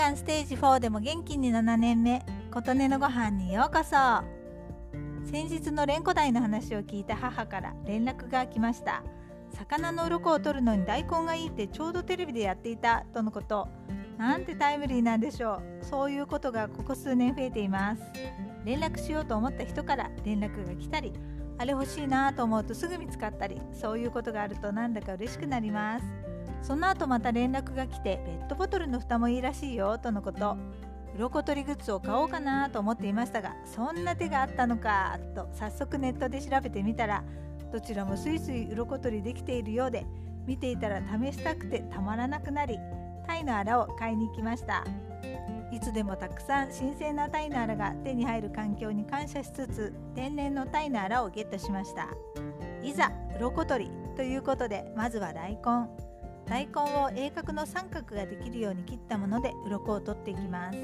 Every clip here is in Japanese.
がんステージ4でも元気に7年目琴音のご飯にようこそ。先日の連呼台の話を聞いた母から連絡が来ました。魚の鱗を取るのに大根がいいってちょうどテレビでやっていたとのこと。なんてタイムリーなんでしょう。そういうことがここ数年増えています。連絡しようと思った人から連絡が来たりあれ欲しいなと思うとすぐ見つかったりそういうことがあるとなんだか嬉しくなります。その後また連絡が来てペットボトルの蓋もいいらしいよとのこと。鱗取りグッズを買おうかなと思っていましたがそんな手があったのかと早速ネットで調べてみたらどちらもスイスイ鱗取りできているようで見ていたら試したくてたまらなくなりタイのアラを買いに行きました。いつでもたくさん新鮮なタイのアラが手に入る環境に感謝しつつ天然のタイのアラをゲットしました。いざ鱗取りということでまずは大根。大根を鋭角の三角ができるように切ったもので鱗を取っていきます。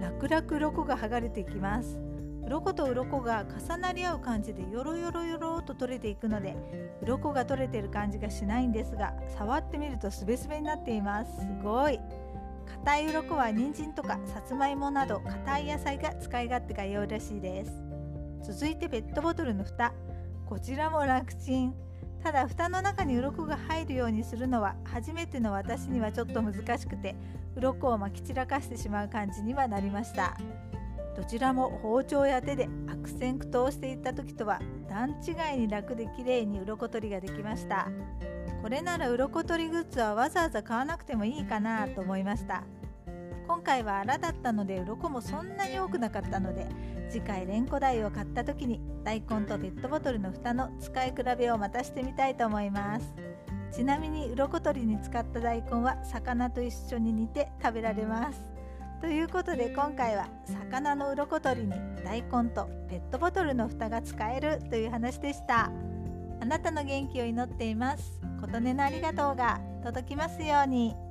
楽々鱗が剥がれていきます。鱗と鱗が重なり合う感じでよろよろよろと取れていくので鱗が取れてる感じがしないんですが触ってみるとすべすべになっています。すごい。硬い鱗は人参とかさつまいもなど硬い野菜が使い勝手が良いらしいです。続いてペットボトルの蓋。こちらも楽ちん。ただ蓋の中に鱗が入るようにするのは初めての私にはちょっと難しくて鱗をまき散らかしてしまう感じにはなりました。どちらも包丁や手で悪戦苦闘していった時とは段違いに楽で綺麗に鱗取りができました。これなら鱗取りグッズはわざわざ買わなくてもいいかなと思いました。今回は荒だったので鱗もそんなに多くなかったので次回レンコ台を買った時に大根とペットボトルの蓋の使い比べをまたしてみたいと思います。ちなみに鱗取りに使った大根は魚と一緒に煮て食べられます。ということで今回は魚の鱗取りに大根とペットボトルの蓋が使えるという話でした。あなたの元気を祈っています。琴音のありがとうが届きますように。